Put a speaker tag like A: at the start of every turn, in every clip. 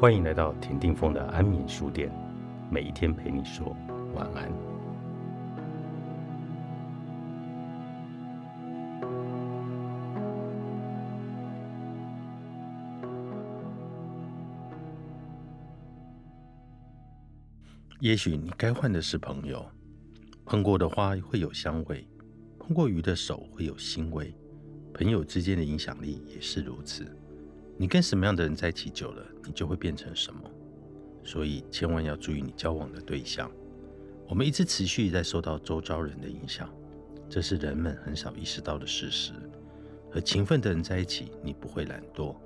A: 欢迎来到田定峰的安眠书店，每一天陪你说晚安。也许你该换的是朋友，碰过的花会有香味，碰过鱼的手会有腥味，朋友之间的影响力也是如此。你跟什么样的人在一起久了，你就会变成什么。所以千万要注意你交往的对象。我们一直持续在受到周遭人的影响，这是人们很少意识到的事实。和勤奋的人在一起，你不会懒惰；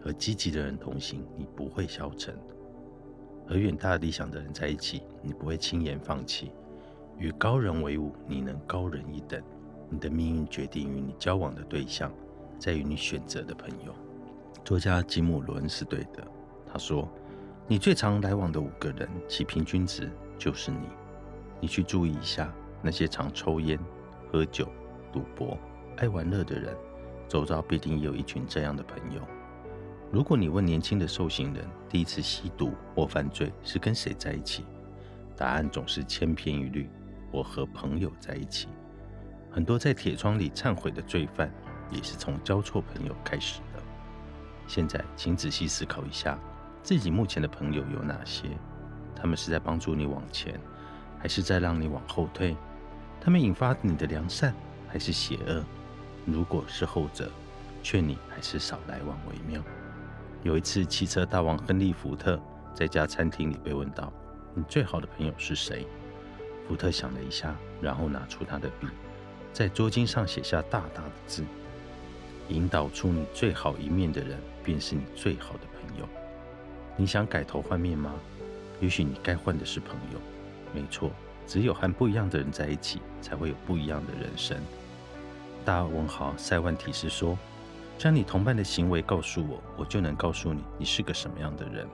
A: 和积极的人同行，你不会消沉；和远大理想的人在一起，你不会轻言放弃。与高人为伍，你能高人一等。你的命运决定于你交往的对象，在于你选择的朋友。作家吉姆·伦是对的。他说：“你最常来往的五个人，其平均值就是你。你去注意一下那些常抽烟、喝酒、赌博、爱玩乐的人，周遭必定有一群这样的朋友。如果你问年轻的受刑人第一次吸毒或犯罪是跟谁在一起，答案总是千篇一律：我和朋友在一起。很多在铁窗里忏悔的罪犯，也是从交错朋友开始。”现在，请仔细思考一下，自己目前的朋友有哪些？他们是在帮助你往前，还是在让你往后退？他们引发你的良善，还是邪恶？如果是后者，劝你还是少来往为妙。有一次，汽车大王亨利·福特在家餐厅里被问到：“你最好的朋友是谁？”福特想了一下，然后拿出他的笔，在桌巾上写下大大的字。引导出你最好一面的人，便是你最好的朋友。你想改头换面吗？也许你该换的是朋友。没错，只有和不一样的人在一起，才会有不一样的人生。大文豪塞万提斯说：“将你同伴的行为告诉我，我就能告诉你你是个什么样的人。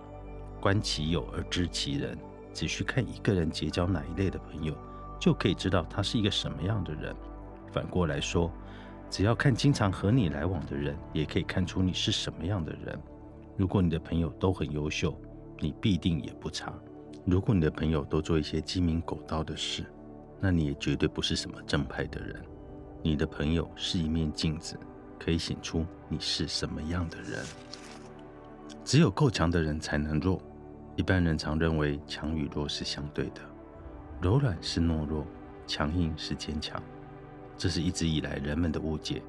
A: 观其友而知其人，只需看一个人结交哪一类的朋友，就可以知道他是一个什么样的人。反过来说。”只要看经常和你来往的人，也可以看出你是什么样的人。如果你的朋友都很优秀，你必定也不差；如果你的朋友都做一些鸡鸣狗盗的事，那你也绝对不是什么正派的人。你的朋友是一面镜子，可以显出你是什么样的人。只有够强的人才能弱。一般人常认为强与弱是相对的，柔软是懦弱，强硬是坚强。这是一直以来人们的误解，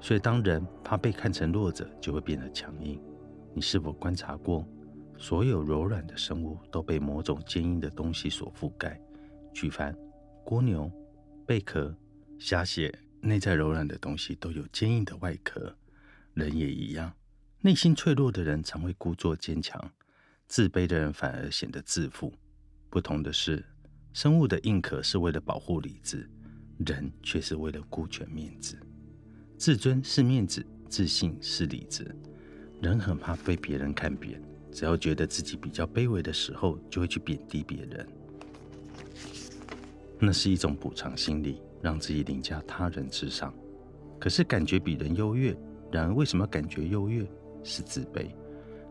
A: 所以当人怕被看成弱者，就会变得强硬。你是否观察过，所有柔软的生物都被某种坚硬的东西所覆盖？举凡蜗牛、贝壳、虾蟹，内在柔软的东西都有坚硬的外壳。人也一样，内心脆弱的人常会故作坚强，自卑的人反而显得自负。不同的是，生物的硬壳是为了保护理智。人却是为了顾全面子，自尊是面子，自信是理智。人很怕被别人看扁，只要觉得自己比较卑微的时候，就会去贬低别人。那是一种补偿心理，让自己凌驾他人之上。可是感觉比人优越，然而为什么感觉优越是自卑？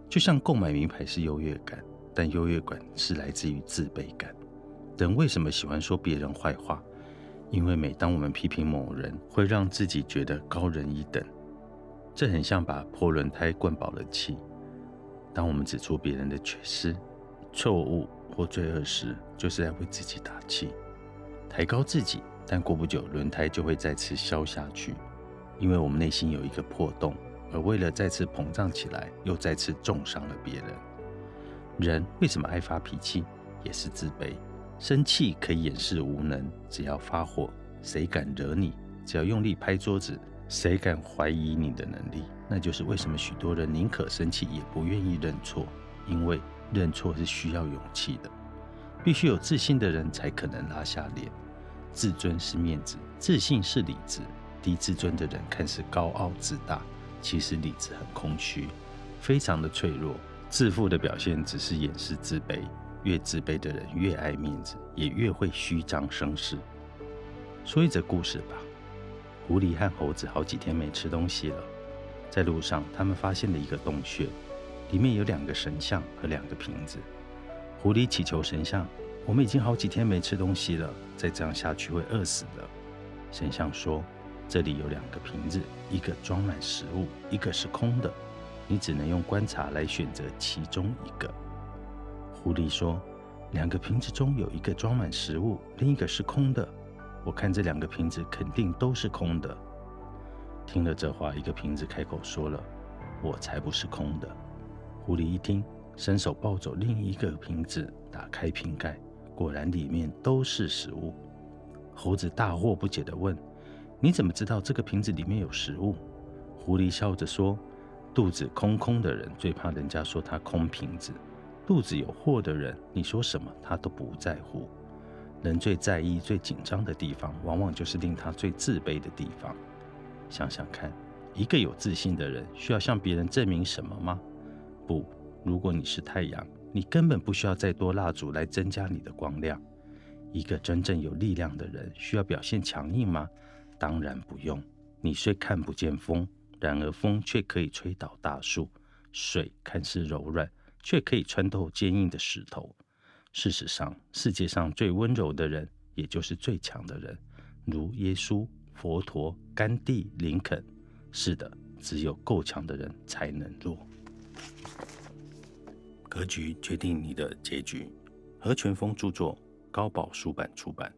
A: 就像购买名牌是优越感，但优越感是来自于自卑感。人为什么喜欢说别人坏话？因为每当我们批评某人，会让自己觉得高人一等，这很像把破轮胎灌饱了气。当我们指出别人的缺失、错误或罪恶时，就是在为自己打气，抬高自己。但过不久，轮胎就会再次消下去，因为我们内心有一个破洞，而为了再次膨胀起来，又再次重伤了别人。人为什么爱发脾气？也是自卑。生气可以掩饰无能，只要发火，谁敢惹你？只要用力拍桌子，谁敢怀疑你的能力？那就是为什么许多人宁可生气也不愿意认错，因为认错是需要勇气的。必须有自信的人才可能拉下脸。自尊是面子，自信是理智。低自尊的人看似高傲自大，其实理智很空虚，非常的脆弱。自负的表现只是掩饰自卑。越自卑的人越爱面子，也越会虚张声势。说一则故事吧。狐狸和猴子好几天没吃东西了，在路上，他们发现了一个洞穴，里面有两个神像和两个瓶子。狐狸祈求神像：“我们已经好几天没吃东西了，再这样下去会饿死的。”神像说：“这里有两个瓶子，一个装满食物，一个是空的。你只能用观察来选择其中一个。”狐狸说：“两个瓶子中有一个装满食物，另一个是空的。我看这两个瓶子肯定都是空的。”听了这话，一个瓶子开口说了：“我才不是空的。”狐狸一听，伸手抱走另一个瓶子，打开瓶盖，果然里面都是食物。猴子大惑不解地问：“你怎么知道这个瓶子里面有食物？”狐狸笑着说：“肚子空空的人最怕人家说他空瓶子，肚子有货的人，你说什么他都不在乎。人最在意、最紧张的地方，往往就是令他最自卑的地方。想想看，一个有自信的人需要向别人证明什么吗？不，如果你是太阳，你根本不需要再多蜡烛来增加你的光亮。一个真正有力量的人需要表现强硬吗？当然不用。你虽看不见风，然而风却可以吹倒大树；水看似柔软，却可以穿透坚硬的石头。事实上，世界上最温柔的人，也就是最强的人，如耶稣、佛陀、甘地、林肯。是的，只有够强的人才能弱。格局决定你的结局。何全峰著作，高宝书版出版。